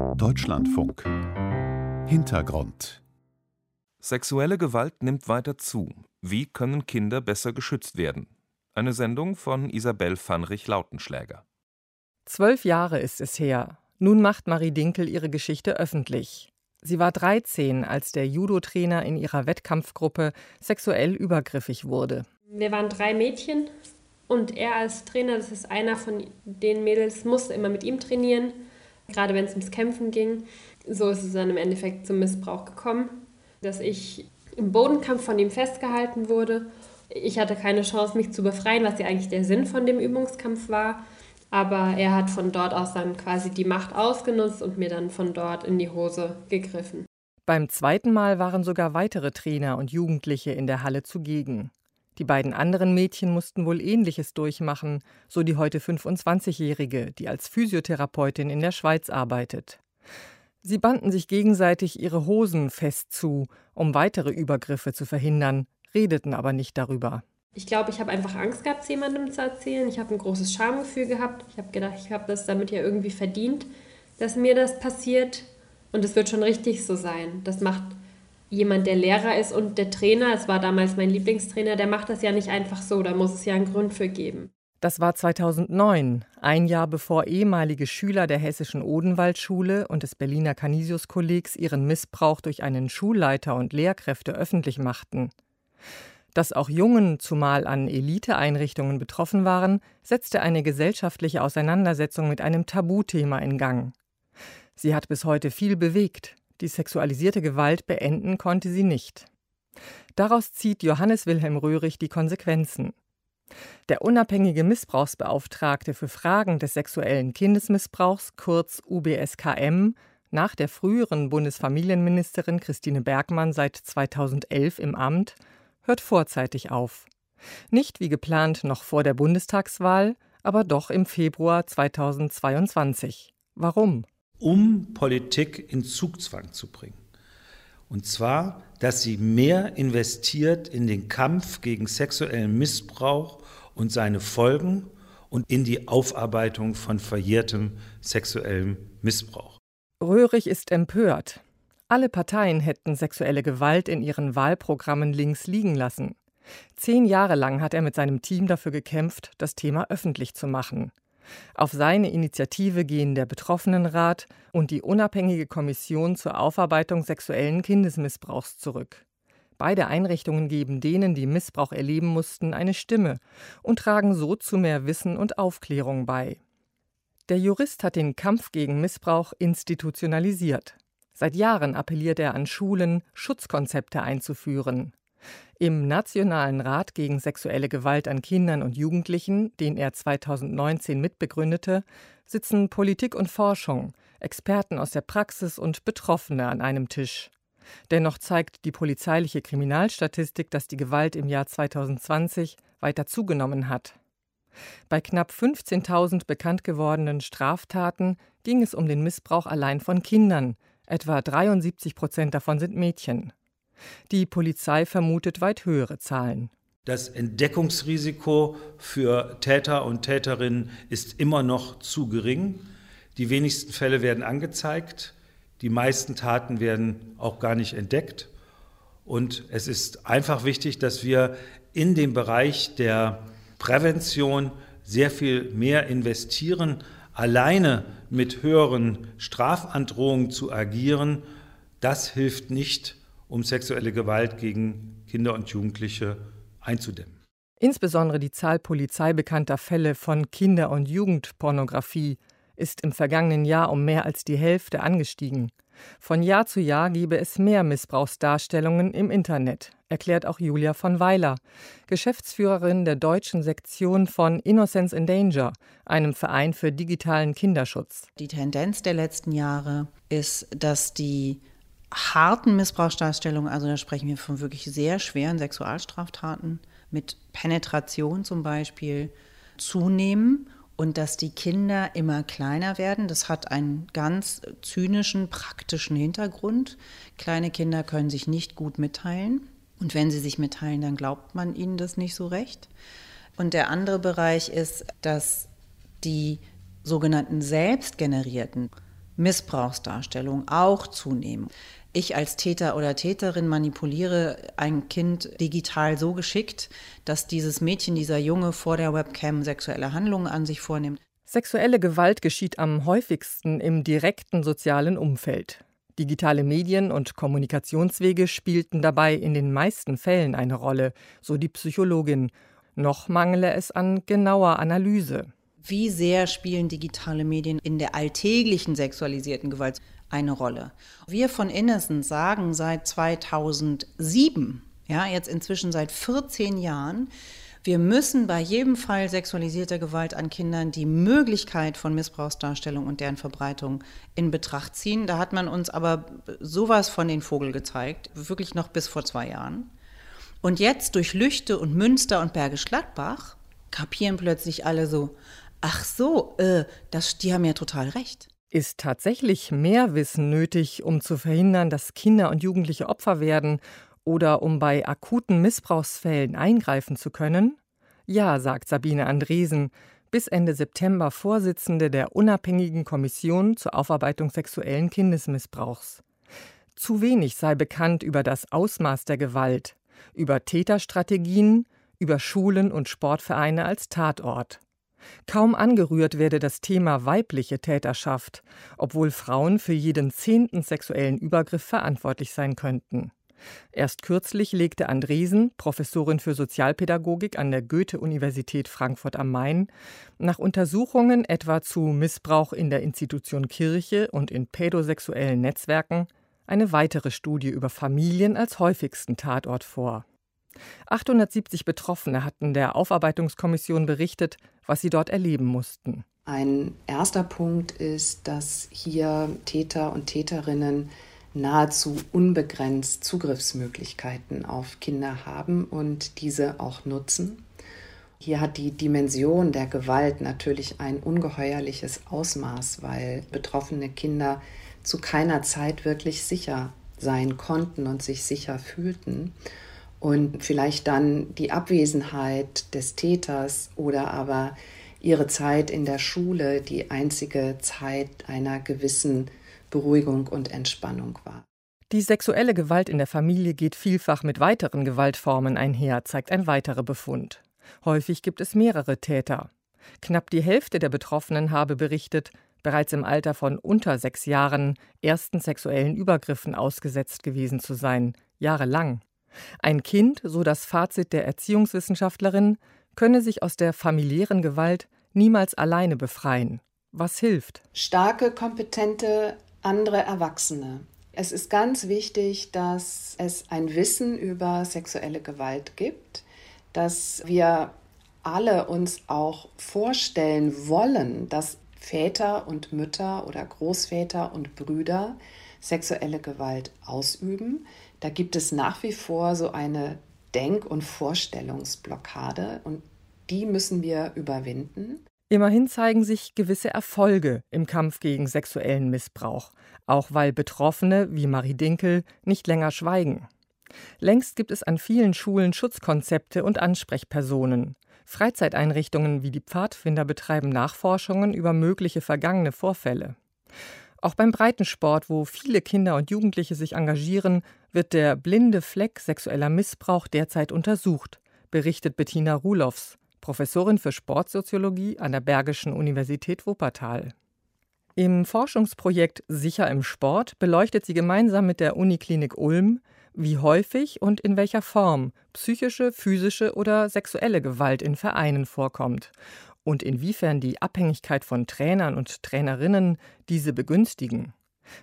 Deutschlandfunk Hintergrund Sexuelle Gewalt nimmt weiter zu. Wie können Kinder besser geschützt werden? Eine Sendung von Isabel Vanrich-Lautenschläger. Zwölf Jahre ist es her. Nun macht Marie Dinkel ihre Geschichte öffentlich. Sie war 13, als der Judo-Trainer in ihrer Wettkampfgruppe sexuell übergriffig wurde. Wir waren drei Mädchen und er als Trainer, das ist einer von den Mädels, musste immer mit ihm trainieren, gerade wenn es ums Kämpfen ging. So ist es dann im Endeffekt zum Missbrauch gekommen, dass ich im Bodenkampf von ihm festgehalten wurde. Ich hatte keine Chance, mich zu befreien, was ja eigentlich der Sinn von dem Übungskampf war. Aber er hat von dort aus dann quasi die Macht ausgenutzt und mir dann von dort in die Hose gegriffen. Beim zweiten Mal waren sogar weitere Trainer und Jugendliche in der Halle zugegen. Die beiden anderen Mädchen mussten wohl Ähnliches durchmachen, so die heute 25-Jährige, die als Physiotherapeutin in der Schweiz arbeitet. Sie banden sich gegenseitig ihre Hosen fest zu, um weitere Übergriffe zu verhindern, redeten aber nicht darüber. Ich glaube, ich habe einfach Angst gehabt, es jemandem zu erzählen. Ich habe ein großes Schamgefühl gehabt. Ich habe gedacht, ich habe das damit ja irgendwie verdient, dass mir das passiert. Und es wird schon richtig so sein. Das macht jemand, der Lehrer ist und der Trainer, es war damals mein Lieblingstrainer, der macht das ja nicht einfach so, da muss es ja einen Grund für geben. Das war 2009, ein Jahr bevor ehemalige Schüler der hessischen Odenwaldschule und des Berliner Canisius-Kollegs ihren Missbrauch durch einen Schulleiter und Lehrkräfte öffentlich machten. Dass auch Jungen zumal an Eliteeinrichtungen betroffen waren, setzte eine gesellschaftliche Auseinandersetzung mit einem Tabuthema in Gang. Sie hat bis heute viel bewegt. Die sexualisierte Gewalt beenden konnte sie nicht. Daraus zieht Johannes Wilhelm Röhrig die Konsequenzen. Der unabhängige Missbrauchsbeauftragte für Fragen des sexuellen Kindesmissbrauchs, kurz UBSKM, nach der früheren Bundesfamilienministerin Christine Bergmann seit 2011 im Amt, hört vorzeitig auf. Nicht wie geplant noch vor der Bundestagswahl, aber doch im Februar 2022. Warum? Um Politik in Zugzwang zu bringen. Und zwar, dass sie mehr investiert in den Kampf gegen sexuellen Missbrauch und seine Folgen und in die Aufarbeitung von verjährtem sexuellem Missbrauch. Röhrig ist empört. Alle Parteien hätten sexuelle Gewalt in ihren Wahlprogrammen links liegen lassen. Zehn Jahre lang hat er mit seinem Team dafür gekämpft, das Thema öffentlich zu machen. Auf seine Initiative gehen der Betroffenenrat und die unabhängige Kommission zur Aufarbeitung sexuellen Kindesmissbrauchs zurück. Beide Einrichtungen geben denen, die Missbrauch erleben mussten, eine Stimme und tragen so zu mehr Wissen und Aufklärung bei. Der Jurist hat den Kampf gegen Missbrauch institutionalisiert. Seit Jahren appelliert er an Schulen, Schutzkonzepte einzuführen. Im Nationalen Rat gegen sexuelle Gewalt an Kindern und Jugendlichen, den er 2019 mitbegründete, sitzen Politik und Forschung, Experten aus der Praxis und Betroffene an einem Tisch. Dennoch zeigt die polizeiliche Kriminalstatistik, dass die Gewalt im Jahr 2020 weiter zugenommen hat. Bei knapp 15.000 bekannt gewordenen Straftaten ging es um den Missbrauch allein von Kindern. Etwa 73 Prozent davon sind Mädchen. Die Polizei vermutet weit höhere Zahlen. Das Entdeckungsrisiko für Täter und Täterinnen ist immer noch zu gering. Die wenigsten Fälle werden angezeigt. Die meisten Taten werden auch gar nicht entdeckt. Und es ist einfach wichtig, dass wir in dem Bereich der Prävention sehr viel mehr investieren. Alleine mit höheren Strafandrohungen zu agieren, das hilft nicht um sexuelle Gewalt gegen Kinder und Jugendliche einzudämmen. Insbesondere die Zahl polizeibekannter Fälle von Kinder- und Jugendpornografie ist im vergangenen Jahr um mehr als die Hälfte angestiegen. Von Jahr zu Jahr gebe es mehr Missbrauchsdarstellungen im Internet, erklärt auch Julia von Weiler, Geschäftsführerin der deutschen Sektion von Innocence in Danger, einem Verein für digitalen Kinderschutz. Die Tendenz der letzten Jahre ist, dass die harten Missbrauchsdarstellungen, also da sprechen wir von wirklich sehr schweren Sexualstraftaten mit Penetration zum Beispiel, zunehmen und dass die Kinder immer kleiner werden. Das hat einen ganz zynischen, praktischen Hintergrund. Kleine Kinder können sich nicht gut mitteilen. Und wenn sie sich mitteilen, dann glaubt man ihnen das nicht so recht. Und der andere Bereich ist, dass die sogenannten selbstgenerierten Missbrauchsdarstellungen auch zunehmen. Ich als Täter oder Täterin manipuliere ein Kind digital so geschickt, dass dieses Mädchen, dieser Junge vor der Webcam sexuelle Handlungen an sich vornimmt. Sexuelle Gewalt geschieht am häufigsten im direkten sozialen Umfeld. Digitale Medien und Kommunikationswege spielten dabei in den meisten Fällen eine Rolle, so die Psychologin. Noch mangele es an genauer Analyse. Wie sehr spielen digitale Medien in der alltäglichen sexualisierten Gewalt eine Rolle? Wir von Innocent sagen seit 2007, ja, jetzt inzwischen seit 14 Jahren, wir müssen bei jedem Fall sexualisierter Gewalt an Kindern die Möglichkeit von Missbrauchsdarstellung und deren Verbreitung in Betracht ziehen. Da hat man uns aber sowas von den Vogel gezeigt, wirklich noch bis vor zwei Jahren. Und jetzt durch Lüchte und Münster und Bergisch Gladbach kapieren plötzlich alle so, ach so, äh, das, die haben ja total recht. Ist tatsächlich mehr Wissen nötig, um zu verhindern, dass Kinder und Jugendliche Opfer werden oder um bei akuten Missbrauchsfällen eingreifen zu können? Ja, sagt Sabine Andresen, bis Ende September Vorsitzende der unabhängigen Kommission zur Aufarbeitung sexuellen Kindesmissbrauchs. Zu wenig sei bekannt über das Ausmaß der Gewalt, über Täterstrategien, über Schulen und Sportvereine als Tatort. Kaum angerührt werde das Thema weibliche Täterschaft, obwohl Frauen für jeden zehnten sexuellen Übergriff verantwortlich sein könnten. Erst kürzlich legte Andresen, Professorin für Sozialpädagogik an der Goethe-Universität Frankfurt am Main, nach Untersuchungen etwa zu Missbrauch in der Institution Kirche und in pädosexuellen Netzwerken eine weitere Studie über Familien als häufigsten Tatort vor. 870 Betroffene hatten der Aufarbeitungskommission berichtet, was sie dort erleben mussten. Ein erster Punkt ist, dass hier Täter und Täterinnen nahezu unbegrenzt Zugriffsmöglichkeiten auf Kinder haben und diese auch nutzen. Hier hat die Dimension der Gewalt natürlich ein ungeheuerliches Ausmaß, weil betroffene Kinder zu keiner Zeit wirklich sicher sein konnten und sich sicher fühlten. Und vielleicht dann die Abwesenheit des Täters oder aber ihre Zeit in der Schule die einzige Zeit einer gewissen Beruhigung und Entspannung war. Die sexuelle Gewalt in der Familie geht vielfach mit weiteren Gewaltformen einher, zeigt ein weiterer Befund. Häufig gibt es mehrere Täter. Knapp die Hälfte der Betroffenen habe berichtet, bereits im Alter von unter sechs Jahren ersten sexuellen Übergriffen ausgesetzt gewesen zu sein, jahrelang. Ein Kind, so das Fazit der Erziehungswissenschaftlerin, könne sich aus der familiären Gewalt niemals alleine befreien. Was hilft? Starke, kompetente andere Erwachsene. Es ist ganz wichtig, dass es ein Wissen über sexuelle Gewalt gibt, dass wir alle uns auch vorstellen wollen, dass Väter und Mütter oder Großväter und Brüder sexuelle Gewalt ausüben. Da gibt es nach wie vor so eine Denk- und Vorstellungsblockade und die müssen wir überwinden. Immerhin zeigen sich gewisse Erfolge im Kampf gegen sexuellen Missbrauch, auch weil Betroffene wie Marie Dinkel nicht länger schweigen. Längst gibt es an vielen Schulen Schutzkonzepte und Ansprechpersonen. Freizeiteinrichtungen wie die Pfadfinder betreiben Nachforschungen über mögliche vergangene Vorfälle. Auch beim Breitensport, wo viele Kinder und Jugendliche sich engagieren, wird der blinde Fleck sexueller Missbrauch derzeit untersucht, berichtet Bettina Ruloffs, Professorin für Sportsoziologie an der Bergischen Universität Wuppertal. Im Forschungsprojekt Sicher im Sport beleuchtet sie gemeinsam mit der Uniklinik Ulm, wie häufig und in welcher Form psychische, physische oder sexuelle Gewalt in Vereinen vorkommt und inwiefern die Abhängigkeit von Trainern und Trainerinnen diese begünstigen.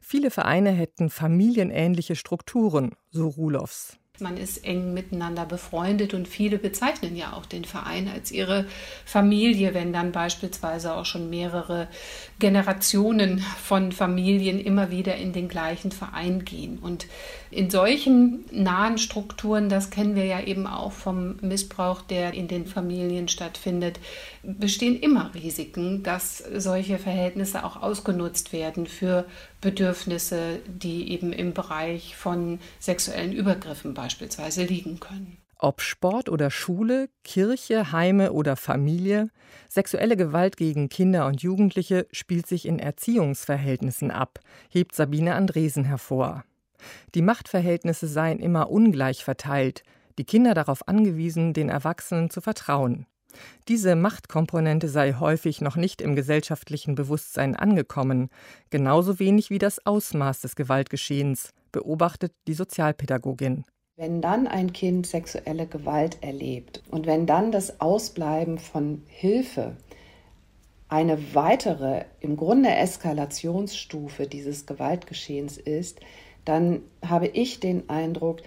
Viele Vereine hätten familienähnliche Strukturen, so Ruloffs. Man ist eng miteinander befreundet und viele bezeichnen ja auch den Verein als ihre Familie, wenn dann beispielsweise auch schon mehrere Generationen von Familien immer wieder in den gleichen Verein gehen. Und in solchen nahen Strukturen, das kennen wir ja eben auch vom Missbrauch, der in den Familien stattfindet, bestehen immer Risiken, dass solche Verhältnisse auch ausgenutzt werden für Bedürfnisse, die eben im Bereich von sexuellen Übergriffen beispielsweise liegen können. Ob Sport oder Schule, Kirche, Heime oder Familie, sexuelle Gewalt gegen Kinder und Jugendliche spielt sich in Erziehungsverhältnissen ab, hebt Sabine Andresen hervor. Die Machtverhältnisse seien immer ungleich verteilt, die Kinder darauf angewiesen, den Erwachsenen zu vertrauen. Diese Machtkomponente sei häufig noch nicht im gesellschaftlichen Bewusstsein angekommen, genauso wenig wie das Ausmaß des Gewaltgeschehens, beobachtet die Sozialpädagogin. Wenn dann ein Kind sexuelle Gewalt erlebt und wenn dann das Ausbleiben von Hilfe eine weitere, im Grunde Eskalationsstufe dieses Gewaltgeschehens ist, dann habe ich den Eindruck,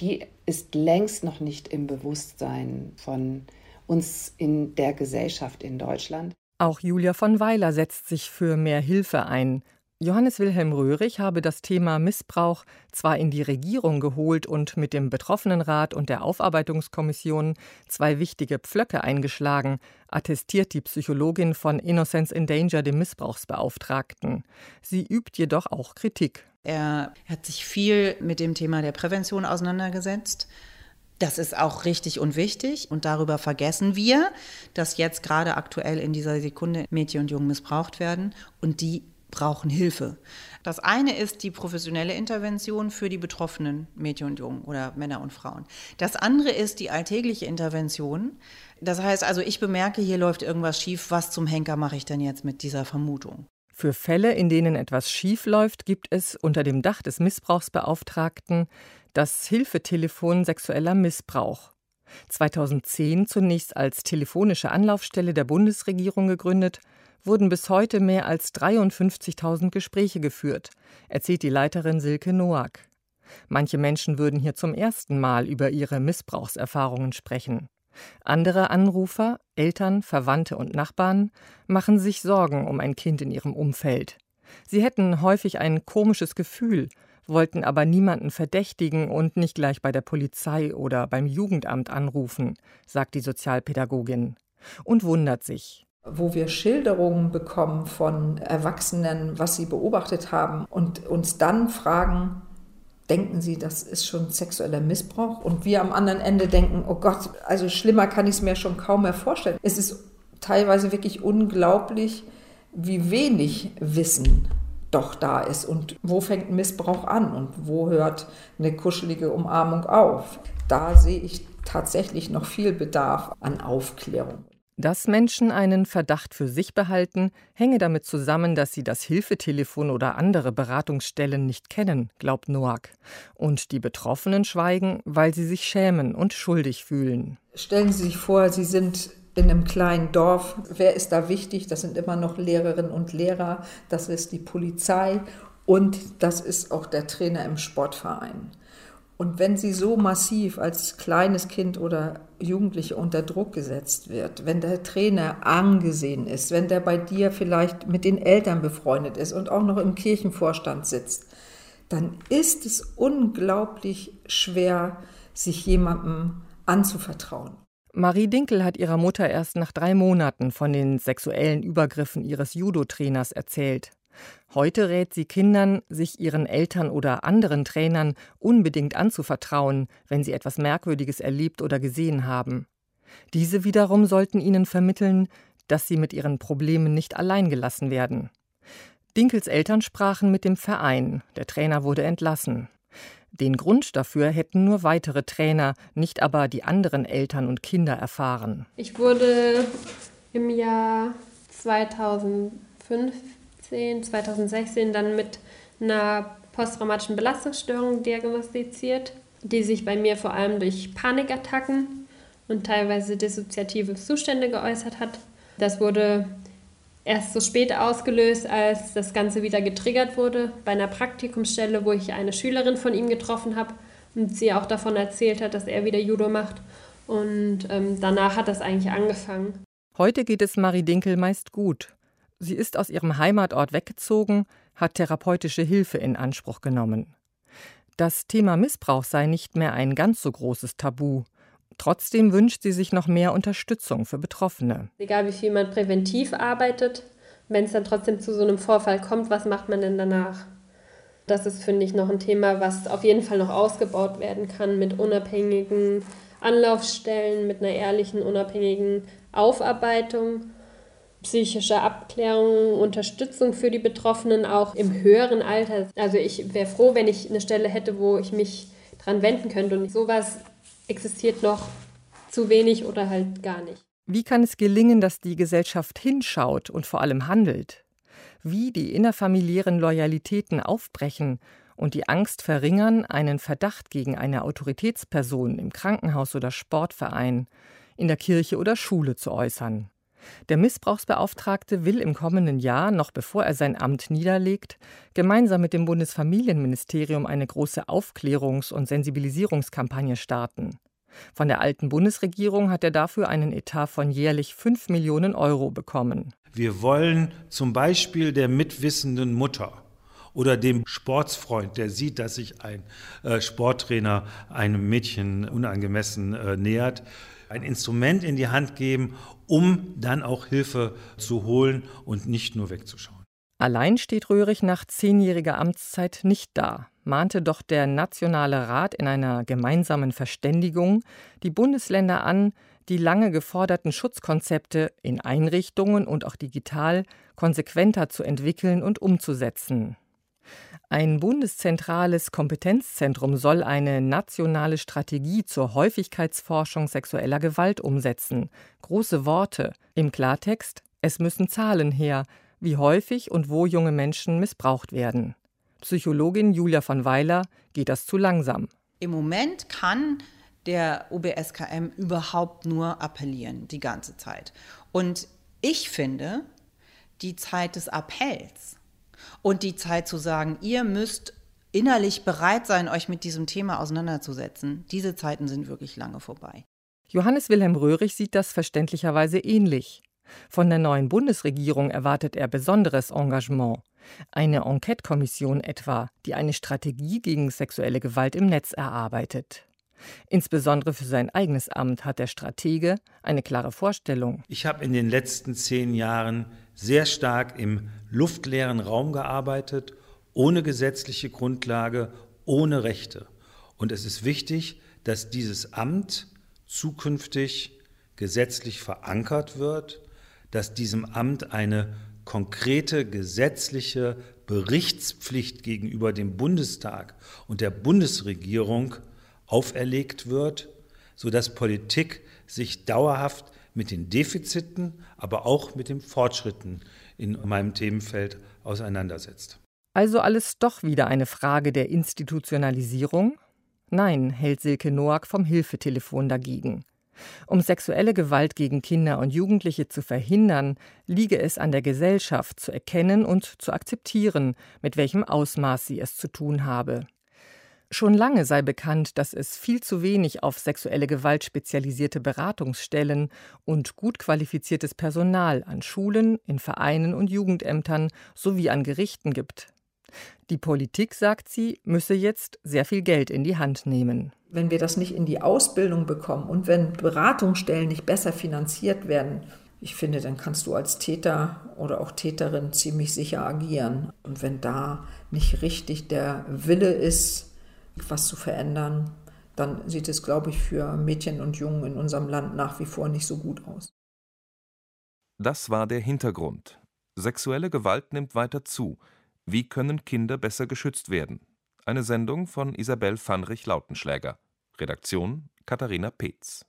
die ist längst noch nicht im Bewusstsein von uns in der Gesellschaft in Deutschland. Auch Julia von Weiler setzt sich für mehr Hilfe ein. Johannes Wilhelm Röhrig habe das Thema Missbrauch zwar in die Regierung geholt und mit dem Betroffenenrat und der Aufarbeitungskommission zwei wichtige Pflöcke eingeschlagen, attestiert die Psychologin von Innocence in Danger, dem Missbrauchsbeauftragten. Sie übt jedoch auch Kritik. Er hat sich viel mit dem Thema der Prävention auseinandergesetzt. Das ist auch richtig und wichtig. Und darüber vergessen wir, dass jetzt gerade aktuell in dieser Sekunde Mädchen und Jungen missbraucht werden und die brauchen Hilfe. Das eine ist die professionelle Intervention für die betroffenen Mädchen und Jungen oder Männer und Frauen. Das andere ist die alltägliche Intervention. Das heißt also, ich bemerke, hier läuft irgendwas schief. Was zum Henker mache ich denn jetzt mit dieser Vermutung? Für Fälle, in denen etwas schief läuft, gibt es unter dem Dach des Missbrauchsbeauftragten das Hilfetelefon sexueller Missbrauch. 2010 zunächst als telefonische Anlaufstelle der Bundesregierung gegründet, wurden bis heute mehr als 53.000 Gespräche geführt, erzählt die Leiterin Silke Noack. Manche Menschen würden hier zum ersten Mal über ihre Missbrauchserfahrungen sprechen. Andere Anrufer, Eltern, Verwandte und Nachbarn machen sich Sorgen um ein Kind in ihrem Umfeld. Sie hätten häufig ein komisches Gefühl, wollten aber niemanden verdächtigen und nicht gleich bei der Polizei oder beim Jugendamt anrufen, sagt die Sozialpädagogin und wundert sich wo wir Schilderungen bekommen von Erwachsenen, was sie beobachtet haben und uns dann fragen, denken sie, das ist schon sexueller Missbrauch? Und wir am anderen Ende denken, oh Gott, also schlimmer kann ich es mir schon kaum mehr vorstellen. Es ist teilweise wirklich unglaublich, wie wenig Wissen doch da ist und wo fängt Missbrauch an und wo hört eine kuschelige Umarmung auf. Da sehe ich tatsächlich noch viel Bedarf an Aufklärung. Dass Menschen einen Verdacht für sich behalten, hänge damit zusammen, dass sie das Hilfetelefon oder andere Beratungsstellen nicht kennen, glaubt Noack. Und die Betroffenen schweigen, weil sie sich schämen und schuldig fühlen. Stellen Sie sich vor, Sie sind in einem kleinen Dorf. Wer ist da wichtig? Das sind immer noch Lehrerinnen und Lehrer, das ist die Polizei und das ist auch der Trainer im Sportverein. Und wenn sie so massiv als kleines Kind oder Jugendliche unter Druck gesetzt wird, wenn der Trainer angesehen ist, wenn der bei dir vielleicht mit den Eltern befreundet ist und auch noch im Kirchenvorstand sitzt, dann ist es unglaublich schwer, sich jemandem anzuvertrauen. Marie Dinkel hat ihrer Mutter erst nach drei Monaten von den sexuellen Übergriffen ihres Judo-Trainers erzählt. Heute rät sie Kindern, sich ihren Eltern oder anderen Trainern unbedingt anzuvertrauen, wenn sie etwas Merkwürdiges erlebt oder gesehen haben. Diese wiederum sollten ihnen vermitteln, dass sie mit ihren Problemen nicht allein gelassen werden. Dinkels Eltern sprachen mit dem Verein, der Trainer wurde entlassen. Den Grund dafür hätten nur weitere Trainer, nicht aber die anderen Eltern und Kinder erfahren. Ich wurde im Jahr 2005 2015, 2016 dann mit einer posttraumatischen Belastungsstörung diagnostiziert, die sich bei mir vor allem durch Panikattacken und teilweise dissoziative Zustände geäußert hat. Das wurde erst so spät ausgelöst, als das Ganze wieder getriggert wurde bei einer Praktikumsstelle, wo ich eine Schülerin von ihm getroffen habe und sie auch davon erzählt hat, dass er wieder Judo macht. Und ähm, danach hat das eigentlich angefangen. Heute geht es Marie Dinkel meist gut. Sie ist aus ihrem Heimatort weggezogen, hat therapeutische Hilfe in Anspruch genommen. Das Thema Missbrauch sei nicht mehr ein ganz so großes Tabu. Trotzdem wünscht sie sich noch mehr Unterstützung für Betroffene. Egal wie viel man präventiv arbeitet, wenn es dann trotzdem zu so einem Vorfall kommt, was macht man denn danach? Das ist, finde ich, noch ein Thema, was auf jeden Fall noch ausgebaut werden kann mit unabhängigen Anlaufstellen mit einer ehrlichen, unabhängigen Aufarbeitung, psychische Abklärung, Unterstützung für die Betroffenen auch im höheren Alter. Also ich wäre froh, wenn ich eine Stelle hätte, wo ich mich dran wenden könnte. Und sowas existiert noch zu wenig oder halt gar nicht. Wie kann es gelingen, dass die Gesellschaft hinschaut und vor allem handelt? Wie die innerfamiliären Loyalitäten aufbrechen und die Angst verringern, einen Verdacht gegen eine Autoritätsperson im Krankenhaus oder Sportverein, in der Kirche oder Schule zu äußern. Der Missbrauchsbeauftragte will im kommenden Jahr, noch bevor er sein Amt niederlegt, gemeinsam mit dem Bundesfamilienministerium eine große Aufklärungs- und Sensibilisierungskampagne starten. Von der alten Bundesregierung hat er dafür einen Etat von jährlich 5 Millionen Euro bekommen. Wir wollen zum Beispiel der mitwissenden Mutter oder dem Sportsfreund, der sieht, dass sich ein äh, Sporttrainer einem Mädchen unangemessen äh, nähert, ein Instrument in die Hand geben, um dann auch Hilfe zu holen und nicht nur wegzuschauen. Allein steht Röhrig nach zehnjähriger Amtszeit nicht da, mahnte doch der Nationale Rat in einer gemeinsamen Verständigung die Bundesländer an, die lange geforderten Schutzkonzepte in Einrichtungen und auch digital konsequenter zu entwickeln und umzusetzen. Ein bundeszentrales Kompetenzzentrum soll eine nationale Strategie zur Häufigkeitsforschung sexueller Gewalt umsetzen. Große Worte. Im Klartext, es müssen Zahlen her, wie häufig und wo junge Menschen missbraucht werden. Psychologin Julia von Weiler geht das zu langsam. Im Moment kann der OBSKM überhaupt nur appellieren, die ganze Zeit. Und ich finde, die Zeit des Appells und die Zeit zu sagen, ihr müsst innerlich bereit sein, euch mit diesem Thema auseinanderzusetzen, diese Zeiten sind wirklich lange vorbei. Johannes Wilhelm Röhrig sieht das verständlicherweise ähnlich. Von der neuen Bundesregierung erwartet er besonderes Engagement. Eine Enquete-Kommission etwa, die eine Strategie gegen sexuelle Gewalt im Netz erarbeitet. Insbesondere für sein eigenes Amt hat der Stratege eine klare Vorstellung. Ich habe in den letzten zehn Jahren sehr stark im luftleeren Raum gearbeitet, ohne gesetzliche Grundlage, ohne Rechte. Und es ist wichtig, dass dieses Amt zukünftig gesetzlich verankert wird dass diesem Amt eine konkrete gesetzliche Berichtspflicht gegenüber dem Bundestag und der Bundesregierung auferlegt wird, sodass Politik sich dauerhaft mit den Defiziten, aber auch mit den Fortschritten in meinem Themenfeld auseinandersetzt. Also alles doch wieder eine Frage der Institutionalisierung? Nein, hält Silke Noack vom Hilfetelefon dagegen. Um sexuelle Gewalt gegen Kinder und Jugendliche zu verhindern, liege es an der Gesellschaft zu erkennen und zu akzeptieren, mit welchem Ausmaß sie es zu tun habe. Schon lange sei bekannt, dass es viel zu wenig auf sexuelle Gewalt spezialisierte Beratungsstellen und gut qualifiziertes Personal an Schulen, in Vereinen und Jugendämtern sowie an Gerichten gibt. Die Politik, sagt sie, müsse jetzt sehr viel Geld in die Hand nehmen. Wenn wir das nicht in die Ausbildung bekommen und wenn Beratungsstellen nicht besser finanziert werden, ich finde, dann kannst du als Täter oder auch Täterin ziemlich sicher agieren. Und wenn da nicht richtig der Wille ist, was zu verändern, dann sieht es, glaube ich, für Mädchen und Jungen in unserem Land nach wie vor nicht so gut aus. Das war der Hintergrund. Sexuelle Gewalt nimmt weiter zu. Wie können Kinder besser geschützt werden? Eine Sendung von Isabel Vanrich Lautenschläger. Redaktion Katharina Peetz